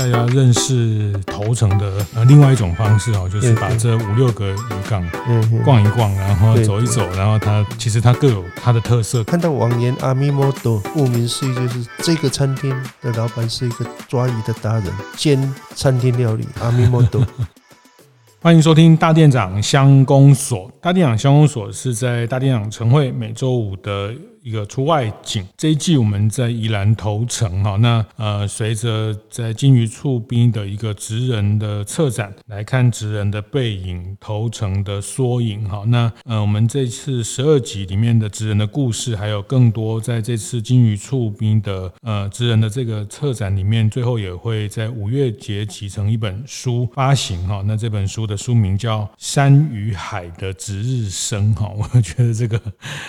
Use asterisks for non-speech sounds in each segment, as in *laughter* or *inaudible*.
大家认识头城的呃另外一种方式哦，就是把这五六个渔港逛一逛，然后走一走，然后它其实它各有它的特色。看到网言阿米摩多，顾名思义就是这个餐厅的老板是一个抓鱼的达人，兼餐厅料理阿米摩多。*laughs* *laughs* 欢迎收听大店长相公所。大店长相公所是在大店长晨会每周五的。一个出外景，这一季我们在宜兰头城哈，那呃随着在金鱼厝边的一个职人的策展来看职人的背影，头城的缩影哈，那呃我们这次十二集里面的职人的故事，还有更多在这次金鱼厝边的呃职人的这个策展里面，最后也会在五月节集成一本书发行哈，那这本书的书名叫《山与海的值日生》哈，我觉得这个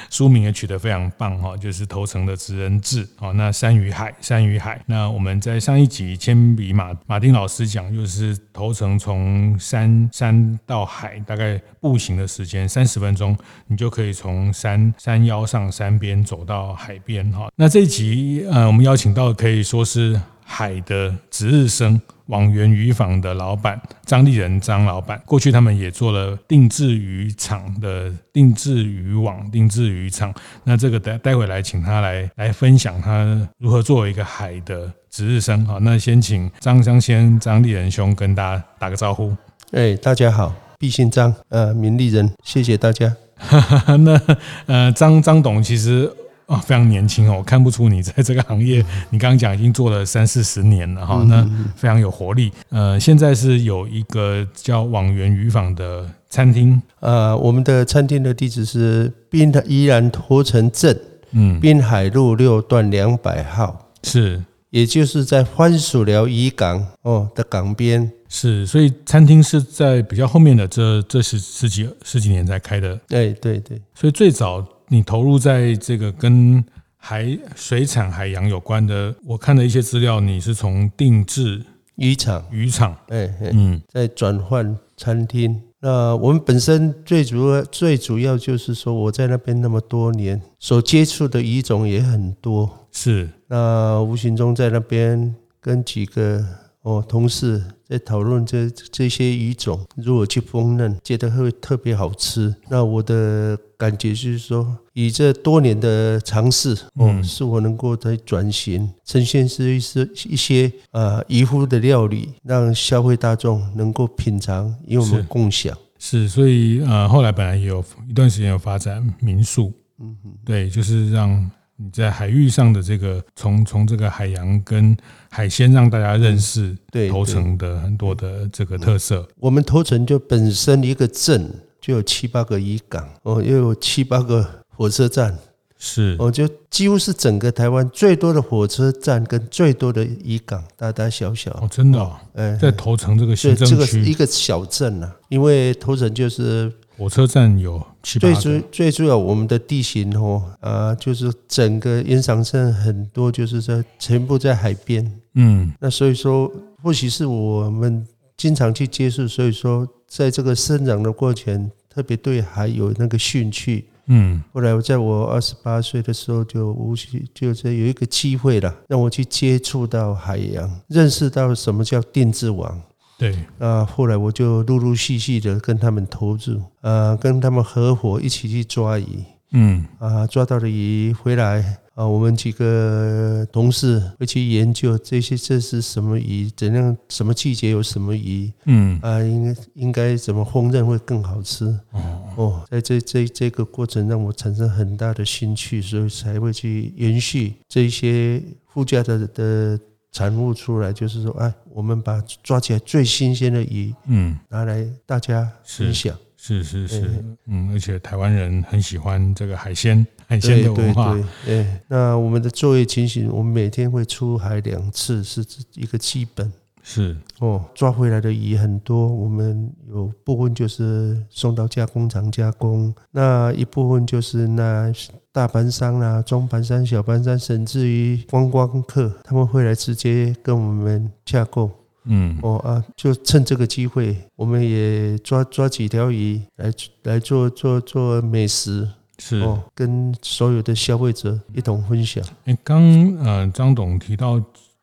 书名也取得非常棒哈，就是头城的职人志啊。那山与海，山与海。那我们在上一集铅笔马马丁老师讲，就是头城从山山到海，大概步行的时间三十分钟，你就可以从山山腰上山边走到海边哈。那这一集呃，我们邀请到可以说是海的值日生。网元渔坊的老板张立仁张老板，过去他们也做了定制渔场的定制渔网、定制渔场。那这个待待会来请他来来分享他如何作为一个海的值日生。好，那先请张张先张立仁兄跟大家打个招呼。哎，大家好，毕姓张，呃，名立仁，谢谢大家。*laughs* 那呃，张张董其实。啊，非常年轻哦，我看不出你在这个行业，你刚刚讲已经做了三四十年了哈，那非常有活力。呃，现在是有一个叫网源渔坊的餐厅，呃，我们的餐厅的地址是滨的宜兰头城镇，嗯，滨海路六段两百号，是，也就是在番薯寮渔港哦的港边，是，所以餐厅是在比较后面的这这十十几十几年才开的，对对对，所以最早。你投入在这个跟海水产海洋有关的，我看了一些资料，你是从定制渔场，渔场，哎，嗯，在转换餐厅。那我们本身最主要、最主要就是说，我在那边那么多年，所接触的鱼种也很多，是。那无形中在那边跟几个哦同事在讨论这这些鱼种如何去烹饪，觉得会特别好吃。那我的。感觉就是说，以这多年的尝试，哦，是否能够再转型，呈现是一些一些呃渔夫的料理，让消费大众能够品尝，与我们共享。是，所以呃，后来本来也有一段时间有发展民宿，嗯哼，对，就是让你在海域上的这个，从从这个海洋跟海鲜，让大家认识对头城的很多的这个特色。我们头城就本身一个镇。就有七八个渔港哦，又有七八个火车站，是哦，就几乎是整个台湾最多的火车站跟最多的渔港，大大小小哦，真的哦，哎，在头城这个行政区，这个是一个小镇啊，因为头城就是火车站有七八，最主最主要我们的地形哦啊，就是整个延长镇很多，就是在全部在海边，嗯，那所以说或许是我们经常去接触，所以说。在这个生长的过程，特别对海有那个兴趣。嗯，后来我在我二十八岁的时候，就无锡就是有一个机会了，让我去接触到海洋，认识到什么叫定制网。对，啊，后来我就陆陆续续的跟他们投入，啊，跟他们合伙一起去抓鱼。嗯，啊，抓到的鱼回来。啊，我们几个同事会去研究这些，这是什么鱼？怎样？什么季节有什么鱼？嗯，啊，应该应该怎么烹饪会更好吃？哦哦，在这这这个过程让我产生很大的兴趣，所以才会去延续这些附加的的产物出来。就是说，哎，我们把抓起来最新鲜的鱼，嗯，拿来大家分享。是是是，嗯，而且台湾人很喜欢这个海鲜，海鲜的文化。对对对，那我们的作业情形，我们每天会出海两次，是一个基本。是哦，抓回来的鱼很多，我们有部分就是送到加工厂加工，那一部分就是那大盘山啊、中盘山、小盘山，甚至于观光客，他们会来直接跟我们洽购。嗯，哦啊，就趁这个机会，我们也抓抓几条鱼来来做做做美食，是哦，跟所有的消费者一同分享。哎，刚呃张董提到。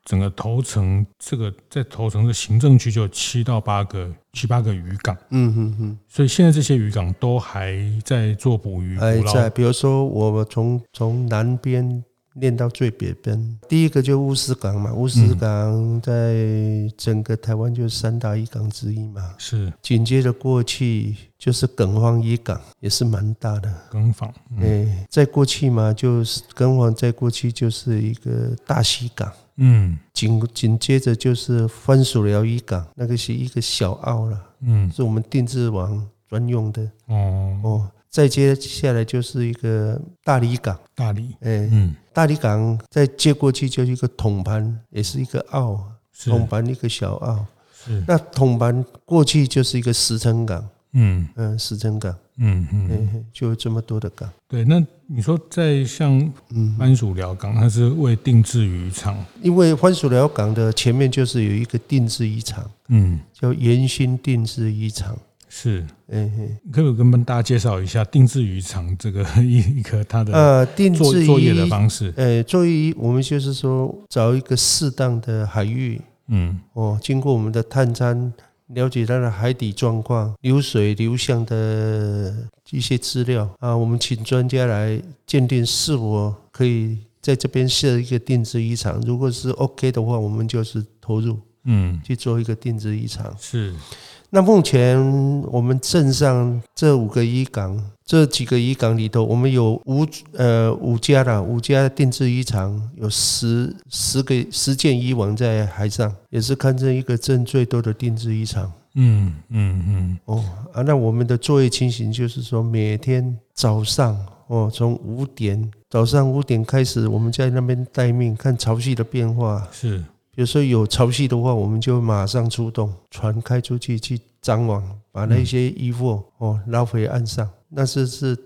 整个头城这个在头城的行政区就有七到八个七八个渔港，嗯嗯嗯，所以现在这些渔港都还在做捕鱼，还在。比如说，我们从从南边练到最北边，第一个就乌石港嘛，乌石港在整个台湾就是三大渔港之一嘛，是。紧接着过去就是耿芳渔港，也是蛮大的。耿芳，哎，再过去嘛，就是耿芳，再过去就是一个大溪港。嗯，紧紧接着就是番薯寮渔港，那个是一个小澳了，嗯，是我们定制网专用的。哦。哦，再接下来就是一个大理港，大理，哎，嗯，大理港再接过去就是一个统盘，也是一个澳，统盘一个小澳。是，那统盘过去就是一个石城港。嗯嗯，石城港，嗯嗯，就这么多的港。对，那你说在像番薯寮港，它是为定制渔场，因为番薯寮港的前面就是有一个定制渔场，嗯，叫延兴定制渔场。是，嗯嗯，可不可以跟大家介绍一下定制渔场这个一一个它的呃定制作业的方式？呃，作业我们就是说找一个适当的海域，嗯，哦，经过我们的探勘。了解它的海底状况、流水流向的一些资料啊，我们请专家来鉴定是否可以在这边设一个定制渔场。如果是 OK 的话，我们就是投入，嗯，去做一个定制渔场。是。那目前我们镇上这五个渔港，这几个渔港里头，我们有五呃五家啦，五家定制渔场，有十十个十件渔网在海上，也是堪称一个镇最多的定制渔场。嗯嗯嗯。哦啊，那我们的作业情形就是说，每天早上哦，从五点早上五点开始，我们在那边待命，看潮汐的变化。是。有时候有潮汐的话，我们就马上出动，船开出去去张网，把那些衣服哦捞回岸上。那是是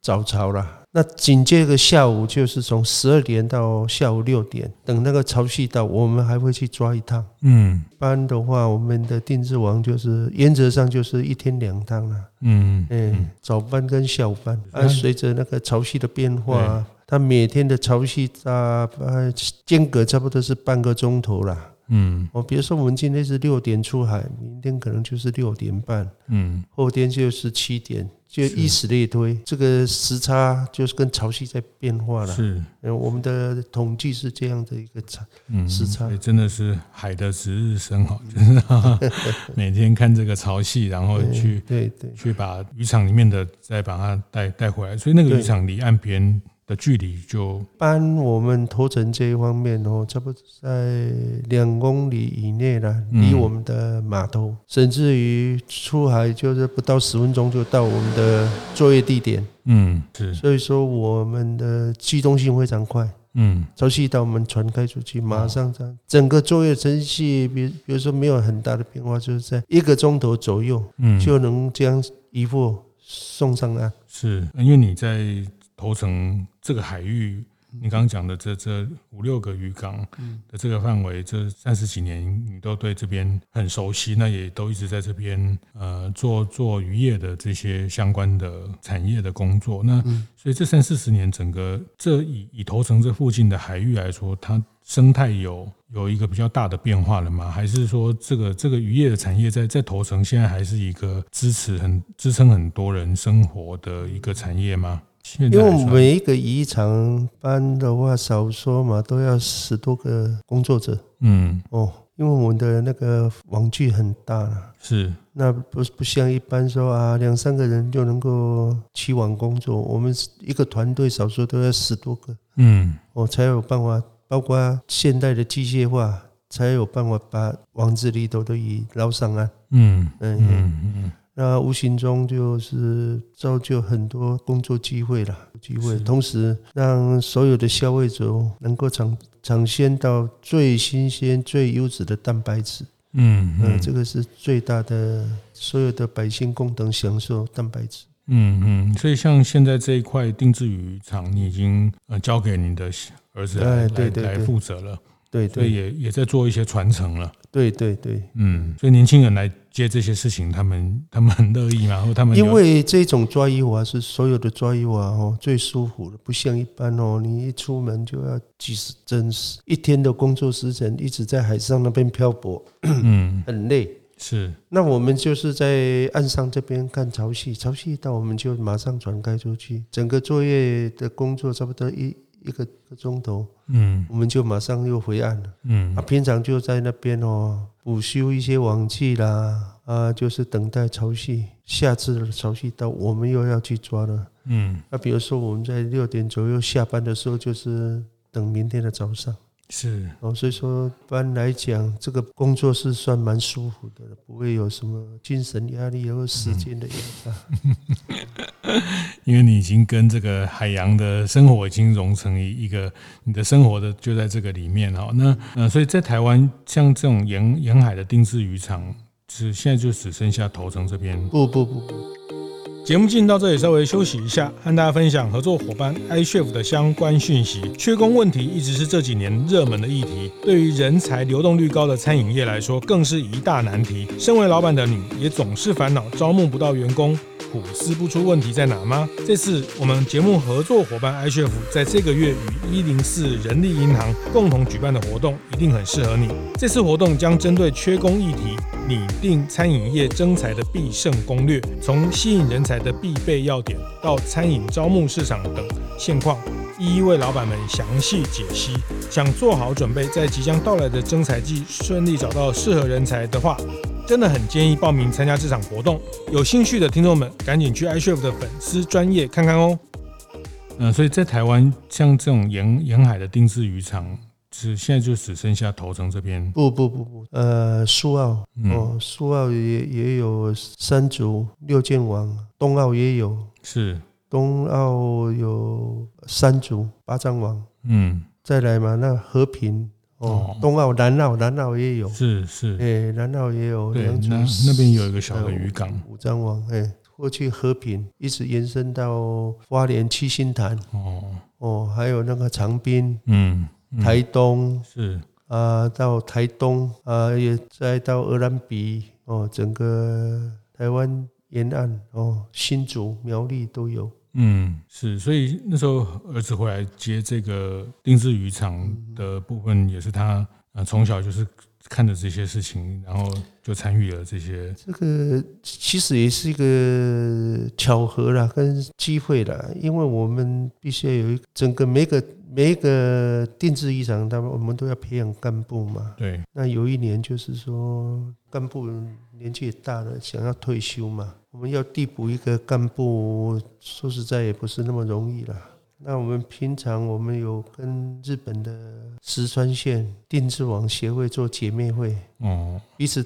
早潮了。那紧接着下午就是从十二点到下午六点，等那个潮汐到，我们还会去抓一趟。嗯，一般的话，我们的定制网就是原则上就是一天两趟了。嗯嗯，早班跟下午班，啊，随着那个潮汐的变化。它每天的潮汐差呃间隔差不多是半个钟头啦。嗯，我比如说我们今天是六点出海，明天可能就是六点半，嗯，后天就是七点，就以此类推。这个时差就是跟潮汐在变化了。是，我们的统计是这样的一个差时差。嗯，真的是海的值日生哈，就是 *laughs* 每天看这个潮汐，然后去对对，去把渔场里面的再把它带带回来。所以那个渔场离岸边。的距离就，搬我们头城这一方面哦，差不多在两公里以内了，离我们的码头，甚至于出海就是不到十分钟就到我们的作业地点。嗯，是，所以说我们的机动性非常快。嗯，潮汐到我们船开出去，马上这样，整个作业程序，比比如说没有很大的变化，就是在一个钟头左右，嗯，就能将渔获送上岸。是，因为你在。头城这个海域，你刚刚讲的这这五六个渔港的这个范围，这三十几年你都对这边很熟悉，那也都一直在这边呃做做渔业的这些相关的产业的工作。那所以这三四十年，整个这以以头城这附近的海域来说，它生态有有一个比较大的变化了吗？还是说这个这个渔业的产业在在头城现在还是一个支持很支撑很多人生活的一个产业吗？因为每一个渔场班的话，少说嘛都要十多个工作者。嗯，哦，因为我们的那个网具很大了，是，那不不像一般说啊，两三个人就能够起网工作。我们一个团队少说都要十多个。嗯，我才有办法，包括现代的机械化，才有办法把网子里头的鱼捞上岸。嗯嗯嗯嗯。那无形中就是造就很多工作机会了，机会，同时让所有的消费者能够尝尝鲜到最新鲜、最优质的蛋白质。嗯嗯，这个是最大的，所有的百姓共同享受蛋白质。嗯嗯，所以像现在这一块定制渔场，你已经呃交给你的儿子来来负责了。对，对，所以也也在做一些传承了。对对对，嗯，所以年轻人来接这些事情，他们 *laughs* 他们很乐意嘛，或他们因为这种抓鱼娃是所有的抓鱼娃哦最舒服的，不像一般哦，你一出门就要几十真实一天的工作时辰，一直在海上那边漂泊，嗯，*clears throat* 很累。是，那我们就是在岸上这边看潮汐，潮汐一到我们就马上转开出去，整个作业的工作差不多一。一个个钟头，嗯，我们就马上又回岸了，嗯，啊，平常就在那边哦，补修一些网具啦，啊，就是等待潮汐，下次的潮汐到，我们又要去抓了，嗯，那比如说我们在六点左右下班的时候，就是等明天的早上。是哦，所以说一般来讲，这个工作是算蛮舒服的，不会有什么精神压力或时间的压力。嗯、因为你已经跟这个海洋的生活已经融成一一个，你的生活的就在这个里面哈。那呃，所以在台湾像这种沿沿海的定制渔场，是现在就只剩下头城这边。不不不不。节目进到这里，稍微休息一下，和大家分享合作伙伴 iCHEF 的相关讯息。缺工问题一直是这几年热门的议题，对于人才流动率高的餐饮业来说，更是一大难题。身为老板的你，也总是烦恼招募不到员工。苦思不出问题在哪吗？这次我们节目合作伙伴 iCHEF 在这个月与一零四人力银行共同举办的活动，一定很适合你。这次活动将针对缺工议题，拟定餐饮业征才的必胜攻略，从吸引人才的必备要点到餐饮招募市场等现况，一一为老板们详细解析。想做好准备，在即将到来的征才季顺利找到适合人才的话，真的很建议报名参加这场活动，有兴趣的听众们赶紧去 iCHEF 的粉丝专业看看哦。嗯，所以在台湾像这种沿沿海的定制渔场，是现在就只剩下头城这边。不不不不，呃，苏澳。哦，苏澳也也有三组六剑王，东澳也有，是。东澳有三组八张王，嗯，再来嘛，那和平。哦，东澳、南澳、南澳也有，是是，哎，南澳也有，对，那那边有一个小的渔港，五张网，哎，过去和平一直延伸到花莲七星潭，哦。哦，还有那个长滨，嗯，台东是。啊，到台东啊，也再到鹅銮鼻，哦，整个台湾沿岸，哦，新竹、苗栗都有。嗯，是，所以那时候儿子回来接这个定制渔场的部分，也是他啊从小就是看着这些事情，然后就参与了这些。这个其实也是一个巧合啦，跟机会啦，因为我们必须要有一整个每个每一个定置渔场，他们我们都要培养干部嘛。对。那有一年就是说干部年纪也大了，想要退休嘛。我们要递补一个干部，说实在也不是那么容易了。那我们平常我们有跟日本的石川县定制网协会做姐妹会，哦，彼此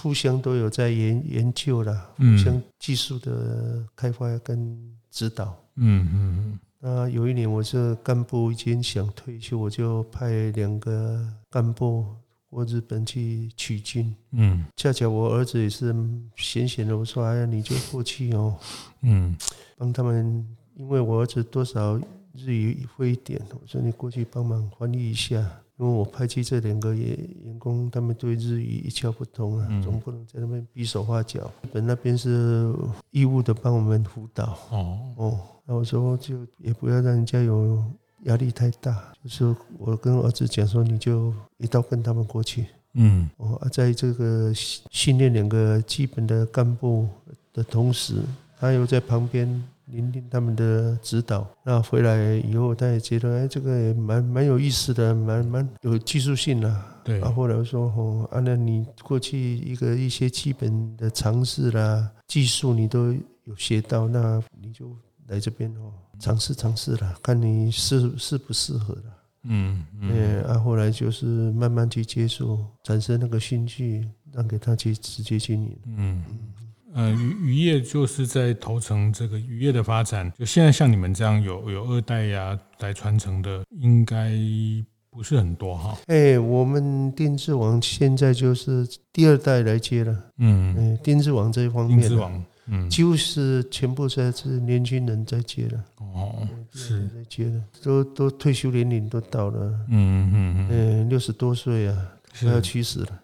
互相都有在研研究了，互相技术的开发跟指导。嗯嗯嗯。那有一年我是干部已经想退休，我就派两个干部。我日本去取经，嗯，恰巧我儿子也是闲闲的，我说哎呀，你就过去哦，嗯，帮他们，因为我儿子多少日语会一点，我说你过去帮忙翻译一下，因为我派去这两个员员工，他们对日语一窍不通啊，总不能在那边比手画脚。日本那边是义务的帮我们辅导，哦哦，那我说就也不要让人家有。压力太大，就是我跟儿子讲说，你就一道跟他们过去，嗯，哦，在这个训练两个基本的干部的同时，他又在旁边聆听他们的指导。那回来以后，他也觉得哎，这个也蛮蛮有意思的，蛮蛮有技术性的。对。啊，后来我说哦，啊，那你过去一个一些基本的常识啦、技术，你都有学到，那你就来这边哦。尝试尝试了，看你适适不适合了。嗯嗯，啊，后来就是慢慢去接触，产生那个兴趣，让给他去直接经营。嗯嗯，呃，渔渔业就是在头城这个渔业的发展，就现在像你们这样有有二代呀来传承的，应该不是很多哈。哎，我们定置网现在就是第二代来接了。嗯，哎，定置网这一方面。嗯，几乎是全部在是年轻人在接了。哦，是在接了，都都退休年龄都到了。嗯嗯嗯，六十多岁啊，快要七十了。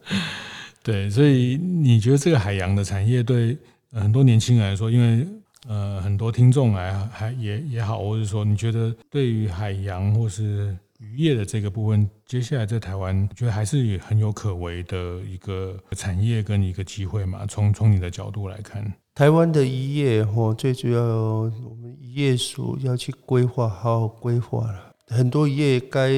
*laughs* 对，所以你觉得这个海洋的产业对很多年轻人来说，因为呃很多听众来还也也好，或者说你觉得对于海洋或是渔业的这个部分，接下来在台湾，觉得还是很有可为的一个产业跟一个机会嘛？从从你的角度来看，台湾的渔业哦，最主要我们渔业署要去规划，好好规划了，很多渔业该。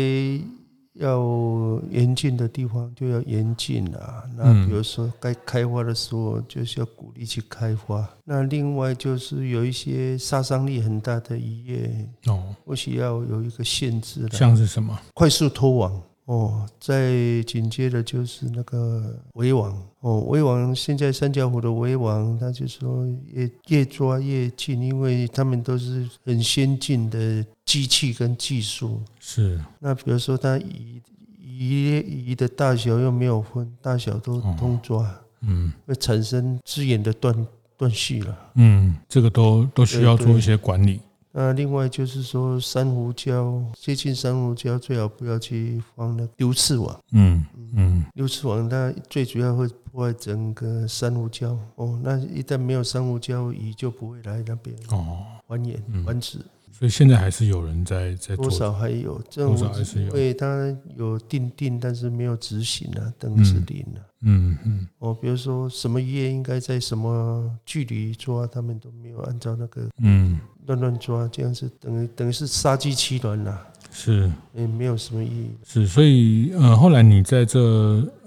要严禁的地方就要严禁啊。那比如说该开发的时候，就是要鼓励去开发。那另外就是有一些杀伤力很大的渔业哦，或许要有一个限制了。像是什么？快速脱网哦，再紧接着就是那个围网哦，围网现在三角湖的围网，他就说越越抓越近，因为他们都是很先进的。机器跟技术是，那比如说它鱼鱼鱼的大小又没有分，大小都通抓，哦、嗯，会产生资源的断断续了，嗯，这个都都需要做一些管理。那另外就是说珊瑚礁接近珊瑚礁，最好不要去放那个溜刺网，嗯嗯，丢刺网它最主要会破坏整个珊瑚礁。哦，那一旦没有珊瑚礁，鱼就不会来那边哦。繁衍繁殖。所以现在还是有人在在做，多少还有，多少还是有，因为他有定定，但是没有执行啊，等于是零了。嗯嗯。哦，比如说什么业应该在什么距离抓，他们都没有按照那个嗯乱乱抓，这样子等于等于是杀鸡取卵了。是，也没有什么意义。是，所以呃，后来你在这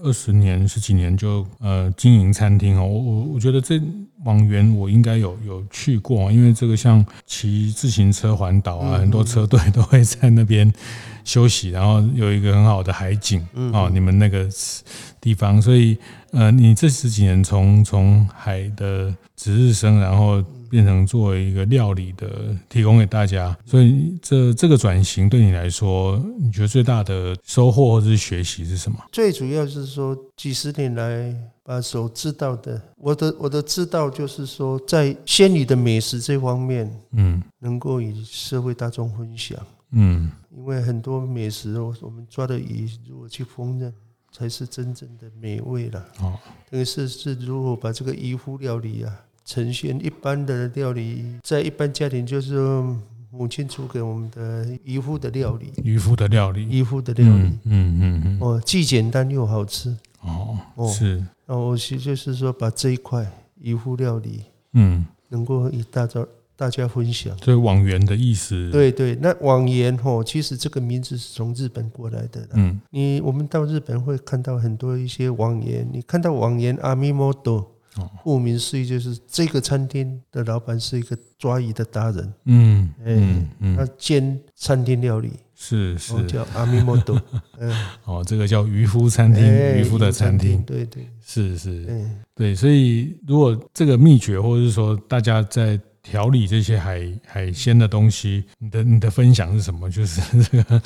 二十年十几年就呃经营餐厅哦，我我我觉得这网源我应该有有去过，因为这个像骑自行车环岛啊，很多车队都会在那边休息，然后有一个很好的海景哦，你们那个地方，所以呃，你这十几年从从海的值日生，然后。变成作为一个料理的提供给大家，所以这这个转型对你来说，你觉得最大的收获或者是学习是什么？最主要是说几十年来把所知道的，我的我的知道就是说，在鲜鱼的美食这方面，嗯，能够与社会大众分享，嗯，因为很多美食，我们抓的鱼如果去烹饪，才是真正的美味了。哦，等于是是如果把这个渔夫料理啊。呈现一般的料理，在一般家庭就是母亲煮给我们的渔夫的料理，渔夫的料理，渔夫的料理，嗯嗯嗯，哦，既简单又好吃，哦哦。是，那我其实就是说把这一块渔夫料理，嗯，能够以大家大家分享。所以网源的意思，对对，那网源哦，其实这个名字是从日本过来的，嗯，你我们到日本会看到很多一些网源，你看到网源阿米莫多。顾名思义，就是这个餐厅的老板是一个抓鱼的达人。嗯，嗯，他兼餐厅料理，是是叫阿米莫多。*laughs* 嗯，哦，这个叫渔夫餐厅，渔夫的餐厅。对对，是是，对。所以，如果这个秘诀，或者是说大家在。调理这些海海鲜的东西，你的你的分享是什么？就是这个，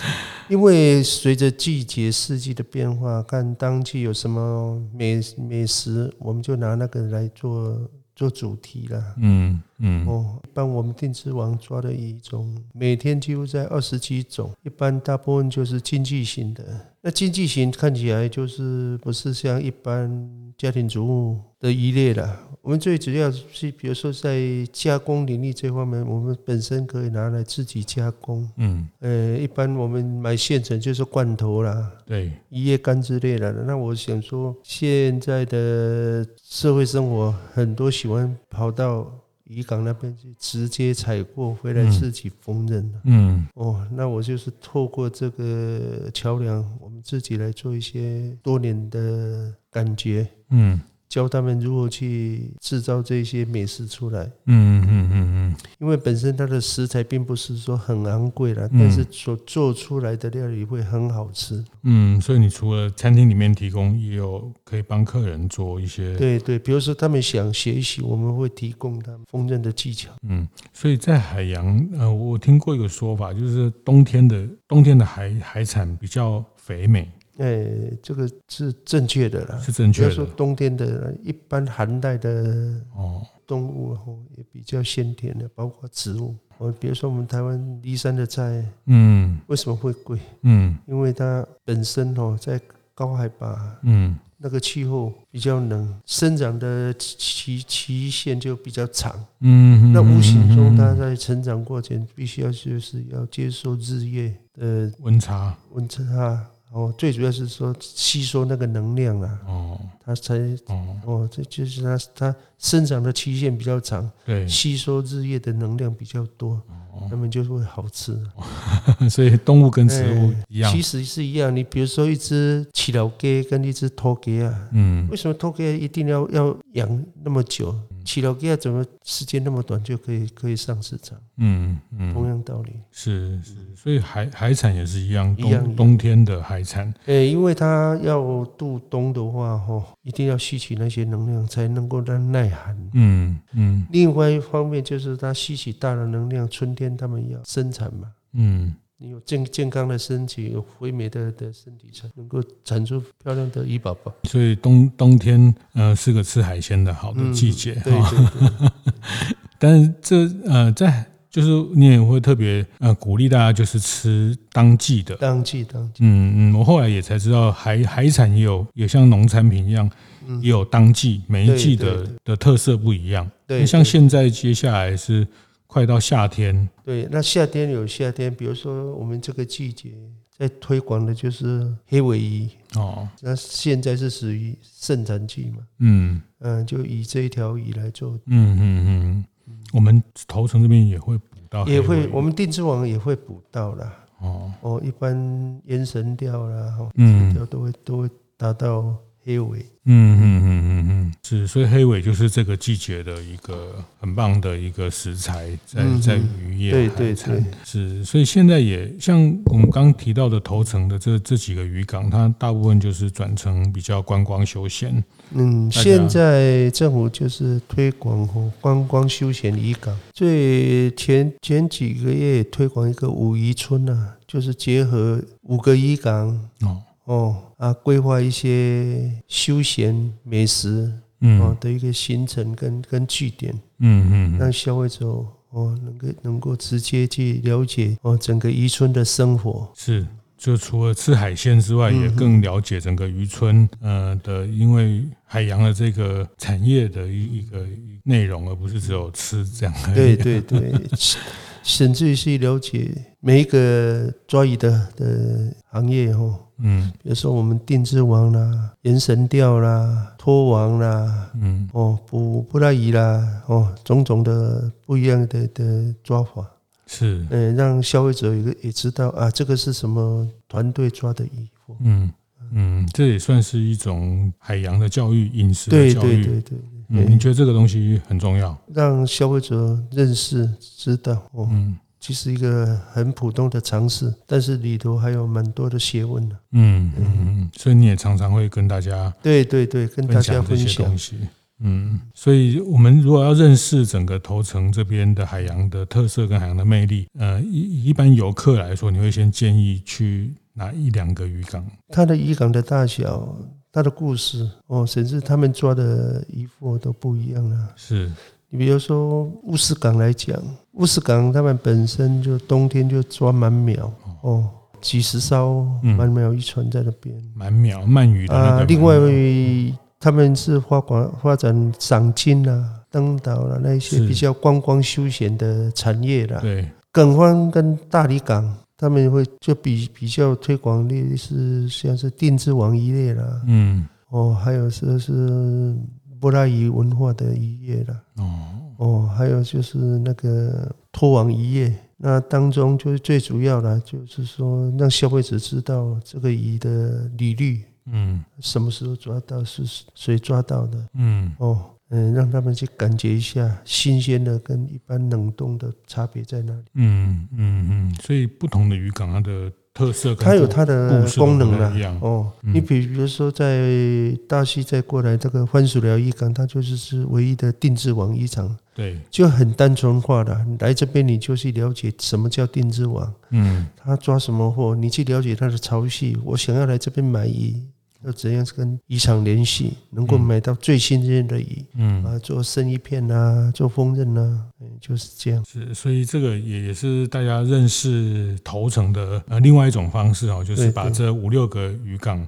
因为随着季节四季的变化，看当季有什么美美食，我们就拿那个来做做主题了。嗯嗯哦，一般我们定制网抓的鱼种，每天几乎在二十几种，一般大部分就是经济型的。那经济型看起来就是不是像一般家庭主妇的一类了。我们最主要是，比如说在加工领域这方面，我们本身可以拿来自己加工。嗯，呃，一般我们买现成就是罐头啦，对，一叶干之类的。那我想说，现在的社会生活，很多喜欢跑到渔港那边去直接采购回来自己烹饪。嗯，哦，那我就是透过这个桥梁，我们自己来做一些多年的感觉。嗯。教他们如何去制造这些美食出来。嗯嗯嗯嗯，因为本身它的食材并不是说很昂贵了，但是所做出来的料理会很好吃。嗯，所以你除了餐厅里面提供，也有可以帮客人做一些。对对，比如说他们想学习，我们会提供他们烹饪的技巧。嗯，所以在海洋，呃，我听过一个说法，就是冬天的冬天的海海产比较肥美。哎，这个是正确的啦，是正确的。比如说冬天的，一般寒带的哦动物哦也比较鲜甜的，包括植物。我比如说我们台湾梨山的菜，嗯，为什么会贵？嗯，因为它本身哦在高海拔，嗯。那个气候比较冷，生长的期期限就比较长。嗯，那无形中它在成长过程必须要就是要接受日夜的温差，温差。哦，最主要是说吸收那个能量啊，哦，它才哦哦，这就是它它生长的期限比较长，对，吸收日夜的能量比较多，它们就会好吃。*laughs* 所以动物跟植物一样，其实是一样。你比如说一只起老鸡跟一只土鸡啊，嗯，为什么土鸡一定要要养那么久？耆老鸡怎么时间那么短就可以可以上市场？嗯嗯，同样道理。是是，所以海海产也是一样，一样冬天的海产。诶，因为它要度冬的话，吼，一定要吸取那些能量，才能够让耐寒。嗯嗯。另外一方面就是它吸取大的能量，春天他们要生产嘛。嗯。你有健健康的身体，有肥美的的身体，才能够产出漂亮的鱼宝宝。所以冬冬天，呃，是个吃海鲜的好的季节。嗯、对对对。*laughs* 但是这呃，在就是你也会特别呃鼓励大家，就是吃当季的。当季当季。嗯嗯，我后来也才知道海海产也有也像农产品一样，也有当季，每一季的的特色不一样。对。像现在接下来是。快到夏天，对，那夏天有夏天，比如说我们这个季节在推广的就是黑尾鱼。哦，那现在是属于盛产季嘛，嗯。嗯，就以这一条鱼来做，嗯嗯嗯，我们头城这边也会捕到，也会，我们定制网也会捕到啦。哦。哦，一般烟神钓啦，嗯，都会都会达到。黑尾，嗯嗯嗯嗯嗯，是，所以黑尾就是这个季节的一个很棒的一个食材，在在渔业，对对对，是，所以现在也像我们刚刚提到的头城的这这几个渔港，它大部分就是转成比较观光休闲。嗯，现在政府就是推广观光休闲渔港，最前前几个月推广一个五渔村啊，就是结合五个渔港哦。哦啊，规划一些休闲美食哦的一个行程跟跟据点，嗯嗯，让消费者哦能够能够直接去了解哦整个渔村的生活。是，就除了吃海鲜之外，也更了解整个渔村呃的，因为海洋的这个产业的一一个内容，而不是只有吃这样。对对对，*laughs* 甚至于是了解每一个抓鱼的的行业哦。嗯，比如说我们定制网啦、盐神钓啦、拖网啦，嗯，哦，捕布拉鱼啦，哦，种种的不一样的的抓法，是，嗯，让消费者也也知道啊，这个是什么团队抓的鱼，嗯。嗯，这也算是一种海洋的教育、饮食的教育，对对对对，嗯，你觉得这个东西很重要，让消费者认识、知道，哦，嗯。其实一个很普通的常识，但是里头还有蛮多的学问的。嗯嗯嗯，所以你也常常会跟大家对对对，跟大家分享东西。嗯，所以我们如果要认识整个头城这边的海洋的特色跟海洋的魅力，呃，一一般游客来说，你会先建议去哪一两个渔港？它的渔港的大小，它的故事哦，甚至他们抓的渔获都不一样了。是。你比如说乌石港来讲，乌石港他们本身就冬天就抓满苗哦，几十艘满苗渔船在那边。满苗鳗鱼的啊，另外他们是发广发展赏金啊、登岛啦那一些比较观光休闲的产业啦。对，港湾跟大理港他们会就比比较推广类是像是定制网一类啦。嗯，哦，还有说是。布拉鱼文化的渔业了哦哦，还有就是那个拖网渔业，那当中就是最主要的，就是说让消费者知道这个鱼的履历，嗯，什么时候抓到，是谁抓到的，嗯哦嗯，让他们去感觉一下新鲜的跟一般冷冻的差别在哪里，嗯嗯嗯，所以不同的渔港它的。特色，它有它的功能了哦。你比比如说，在大溪再过来这个番薯寮渔港，它就是是唯一的定制网渔场，对，就很单纯化的。来这边你就去了解什么叫定制网，嗯，他抓什么货，你去了解他的潮汐。我想要来这边买鱼。要怎样跟渔场联系，能够买到最新鲜的鱼？嗯啊，做生鱼片啊，做烹饪啊，嗯，就是这样。是，所以这个也也是大家认识头城的呃另外一种方式哦，就是把这五六个渔港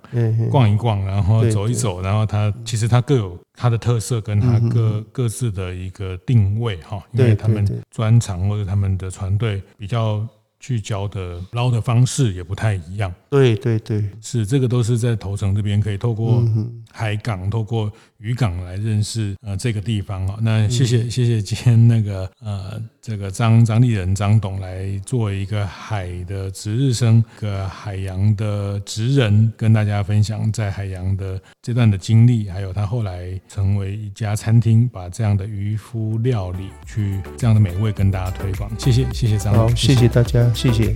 逛一逛，然后走一走，然后它其实它各有它的特色，跟它各各自的一个定位哈，因为他们专长或者他们的船队比较。聚焦的捞的方式也不太一样。对对对，是这个都是在头城这边可以透过海港、透过渔港来认识呃这个地方啊。那谢谢谢谢今天那个呃这个张张立仁张董来做一个海的值日生，个海洋的职人，跟大家分享在海洋的这段的经历，还有他后来成为一家餐厅，把这样的渔夫料理去这样的美味跟大家推广。谢谢谢谢张董，好谢谢大家。谢谢。